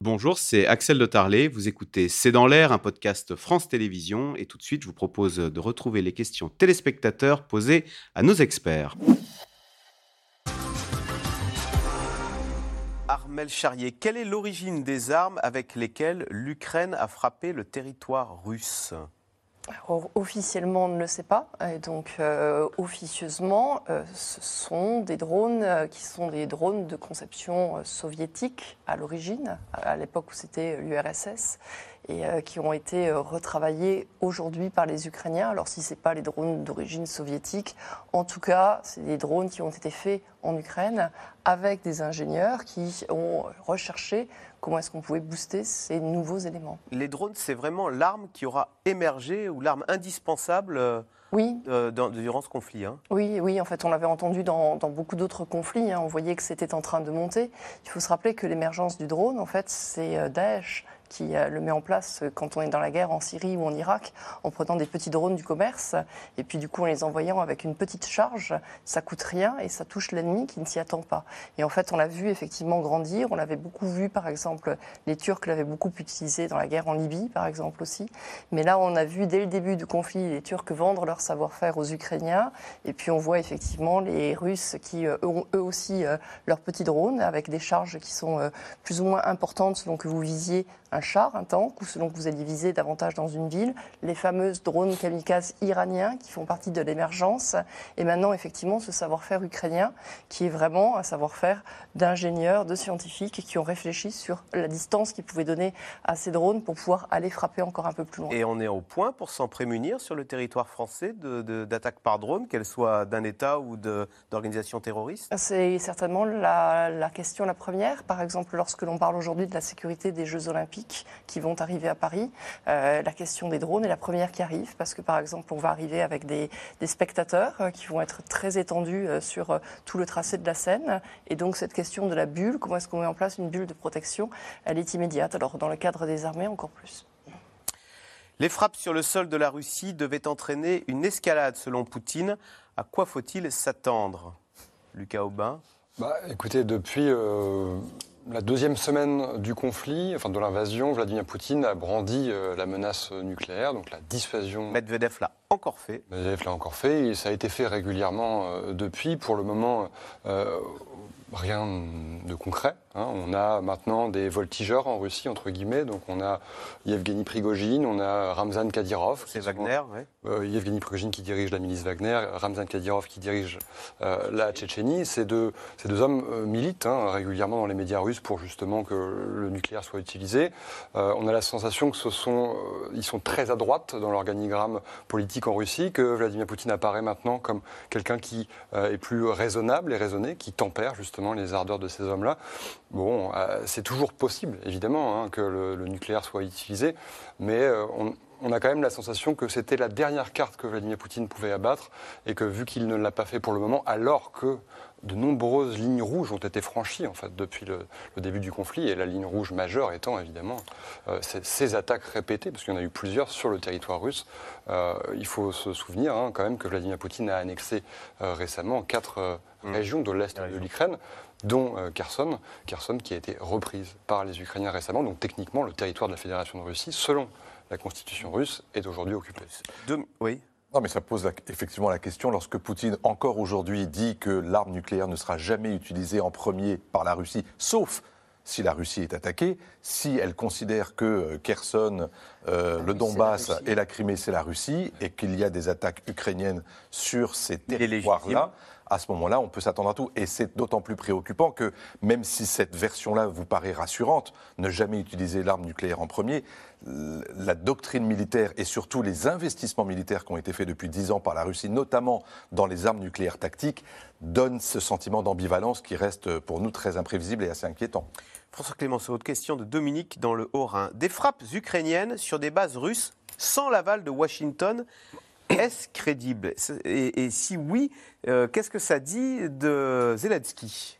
Bonjour, c'est Axel de Tarlet. Vous écoutez C'est dans l'air, un podcast France Télévisions. Et tout de suite, je vous propose de retrouver les questions téléspectateurs posées à nos experts. Armel Charrier, quelle est l'origine des armes avec lesquelles l'Ukraine a frappé le territoire russe? Officiellement, on ne le sait pas. Donc, euh, officieusement, euh, ce sont des drones euh, qui sont des drones de conception soviétique à l'origine, à l'époque où c'était l'URSS, et qui ont été retravaillés aujourd'hui par les Ukrainiens. Alors, si ce n'est pas les drones d'origine soviétique, en tout cas, c'est des drones qui ont été faits en Ukraine avec des ingénieurs qui ont recherché comment est-ce qu'on pouvait booster ces nouveaux éléments. Les drones, c'est vraiment l'arme qui aura émergé ou l'arme indispensable euh, oui. Euh, durant ce conflit. Hein. Oui, oui, en fait, on l'avait entendu dans, beaucoup d'autres conflits. Hein. on voyait que c'était en train de monter. Il faut se rappeler que l'émergence du drone, en fait, c'est euh, Daesh qui euh, le met en place euh, quand on est dans la guerre en Syrie ou en Irak, en prenant des petits drones du commerce, et puis du coup en les envoyant avec une petite charge, ça coûte rien et ça touche l'ennemi qui ne s'y attend pas. Et en fait, on l'a vu effectivement grandir, on l'avait beaucoup vu, par exemple, les Turcs l'avaient beaucoup utilisé dans la guerre en Libye, par exemple aussi, mais là on a vu dès le début du conflit les Turcs vendre leur savoir-faire aux Ukrainiens, et puis on voit effectivement les Russes qui euh, ont eux aussi leurs petits drones avec des charges qui sont plus ou moins importantes selon que vous visiez un char, un tank, ou selon que vous alliez viser davantage dans une ville, les fameuses drones kamikazes iraniens qui font partie de l'émergence, et maintenant effectivement ce savoir-faire ukrainien qui est vraiment un savoir-faire d'ingénieurs, de scientifiques qui ont réfléchi sur la distance qu'ils pouvaient donner à ces drones pour pouvoir aller frapper encore un peu plus loin. Et on est au point pour s'en prémunir sur le territoire français d'attaques par drone, qu'elles soient d'un État ou d'organisations terroristes? C'est certainement la, la question la première. Par exemple, lorsque l'on parle aujourd'hui de la sécurité des Jeux olympiques, qui vont arriver à Paris. Euh, la question des drones est la première qui arrive parce que, par exemple, on va arriver avec des, spectateurs euh, qui vont être très étendus euh, sur tout le tracé de la Seine. Et donc, cette question de la bulle, comment est-ce qu'on met en place une bulle de protection, elle est immédiate. Alors, dans le cadre des armées, encore plus. Les frappes sur le sol de la Russie devaient entraîner une escalade, selon Poutine. À quoi faut-il s'attendre? Lucas Aubin? Bah, Écoutez, depuis la deuxième semaine du conflit, enfin de l'invasion, Vladimir Poutine a brandi euh, la menace nucléaire, donc la dissuasion. Medvedev l'a encore fait. Medvedev l'a encore fait, et ça a été fait régulièrement euh, depuis. Pour le moment, euh, rien de concret. Hein. On a maintenant des voltigeurs en Russie, entre guillemets. Donc on a Yevgeny Prigogine, on a Ramzan Kadyrov. C'est Wagner, oui. Euh, Yevgeny Prigogine qui dirige la milice Wagner, Ramzan Kadyrov qui dirige euh, la Tchétchénie. Ces deux, ces deux hommes euh, militent hein, régulièrement dans les médias russes pour justement que le nucléaire soit utilisé. on a la sensation que ce sont, ils sont très à droite dans l'organigramme politique en Russie, que Vladimir Poutine apparaît maintenant comme quelqu'un qui est plus raisonnable et raisonné, qui tempère justement les ardeurs de ces hommes-là. Bon, c'est toujours possible, évidemment, hein, que le, nucléaire soit utilisé, mais on, on a quand même la sensation que c'était la dernière carte que Vladimir Poutine pouvait abattre et que vu qu'il ne l'a pas fait pour le moment, alors que de nombreuses lignes rouges ont été franchies en fait depuis le, début du conflit et la ligne rouge majeure étant évidemment euh, ces attaques répétées parce qu'il y en a eu plusieurs sur le territoire russe. Euh, il faut se souvenir hein, quand même que Vladimir Poutine a annexé euh, récemment quatre mmh. régions de l'est de l'Ukraine dont Kherson, Kherson qui a été reprise par les Ukrainiens récemment. Donc techniquement, le territoire de la Fédération de Russie, selon la constitution russe est aujourd'hui occupée. oui. Non, mais ça pose effectivement la question lorsque Poutine, encore aujourd'hui, dit que l'arme nucléaire ne sera jamais utilisée en premier par la Russie, sauf si la Russie est attaquée, si elle considère que euh, Kherson, euh, le Donbass et la Crimée, c'est la Russie, et qu'il y a des attaques ukrainiennes sur ces territoires-là, à ce moment-là, on peut s'attendre à tout. Et c'est d'autant plus préoccupant que, même si cette version-là vous paraît rassurante, ne jamais utiliser l'arme nucléaire en premier, la doctrine militaire et surtout les investissements militaires qui ont été faits depuis dix ans par la Russie, notamment dans les armes nucléaires tactiques, donnent ce sentiment d'ambivalence qui reste pour nous très imprévisible et assez inquiétant. François Clémenceau, autre question de Dominique dans le Haut-Rhin. Des frappes ukrainiennes sur des bases russes sans l'aval de Washington est-ce crédible? Et, si oui, euh, qu'est-ce que ça dit de Zelensky?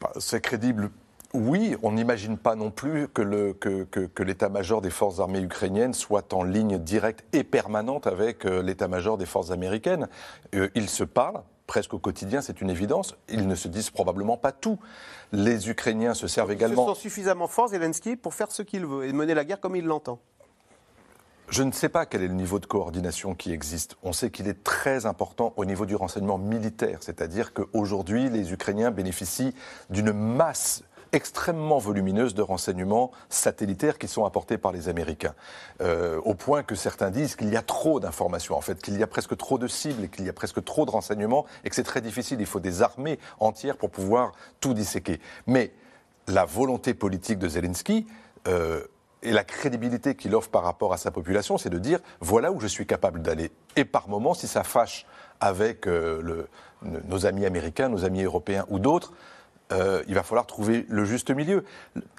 Bah, C'est crédible. Oui, on n'imagine pas non plus que, l'état-major des forces armées ukrainiennes soit en ligne directe et permanente avec euh, l'état-major des forces américaines. Euh, ils se parlent presque au quotidien, c'est une évidence. Ils ne se disent probablement pas tout. Les Ukrainiens se servent également. Ils sont suffisamment forts, Zelensky, pour faire ce qu'il veut et mener la guerre comme il l'entend. Je ne sais pas quel est le niveau de coordination qui existe. On sait qu'il est très important au niveau du renseignement militaire, c'est-à-dire qu'aujourd'hui, les Ukrainiens bénéficient d'une masse extrêmement volumineuse de renseignements satellitaires qui sont apportés par les Américains. Euh, au point que certains disent qu'il y a trop d'informations, en fait, qu'il y a presque trop de cibles qu'il y a presque trop de renseignements et que c'est très difficile. Il faut des armées entières pour pouvoir tout disséquer. Mais la volonté politique de Zelensky, euh, et la crédibilité qu'il offre par rapport à sa population, c'est de dire voilà où je suis capable d'aller. Et par moments, si ça fâche avec euh, nos amis américains, nos amis européens ou d'autres, euh, il va falloir trouver le juste milieu.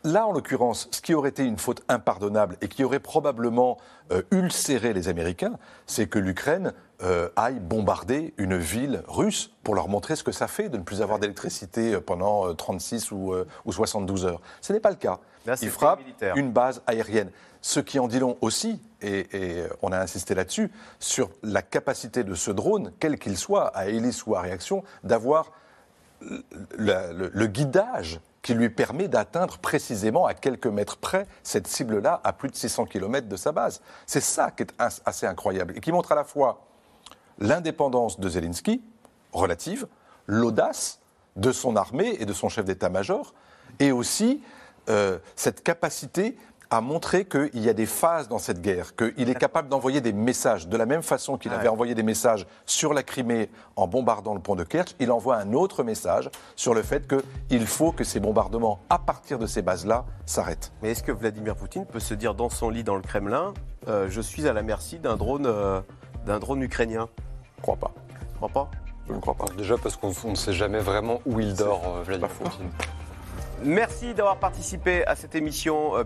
Là, en l'occurrence, ce qui aurait été une faute impardonnable et qui aurait probablement euh, ulcéré les Américains, c'est que l'Ukraine euh, aille bombarder une ville russe pour leur montrer ce que ça fait de ne plus avoir d'électricité pendant 36 ou, 72 heures. Ce n'est pas le cas. il frappe une base aérienne. Ce qui en dit long aussi, et, et on a insisté là-dessus, sur la capacité de ce drone, quel qu'il soit, à hélice ou à réaction, d'avoir le, guidage qui lui permet d'atteindre précisément à quelques mètres près cette cible-là à plus de 600 km de sa base. C'est ça qui est assez incroyable et qui montre à la fois l'indépendance de Zelensky, relative, l'audace de son armée et de son chef d'état-major, et aussi euh, cette capacité a montré qu'il y a des phases dans cette guerre, qu'il est capable d'envoyer des messages. De la même façon qu'il avait envoyé des messages sur la Crimée en bombardant le pont de Kerch, il envoie un autre message sur le fait qu'il faut que ces bombardements, à partir de ces bases-là, s'arrêtent. Mais est-ce que Vladimir Poutine peut se dire dans son lit dans le Kremlin, euh, je suis à la merci d'un drone, euh, d'un drone ukrainien Je ne crois pas. Je crois pas? Je ne crois pas. Déjà parce qu'on ne sait jamais vraiment où il dort, euh, Vladimir Poutine. Merci d'avoir participé à cette émission.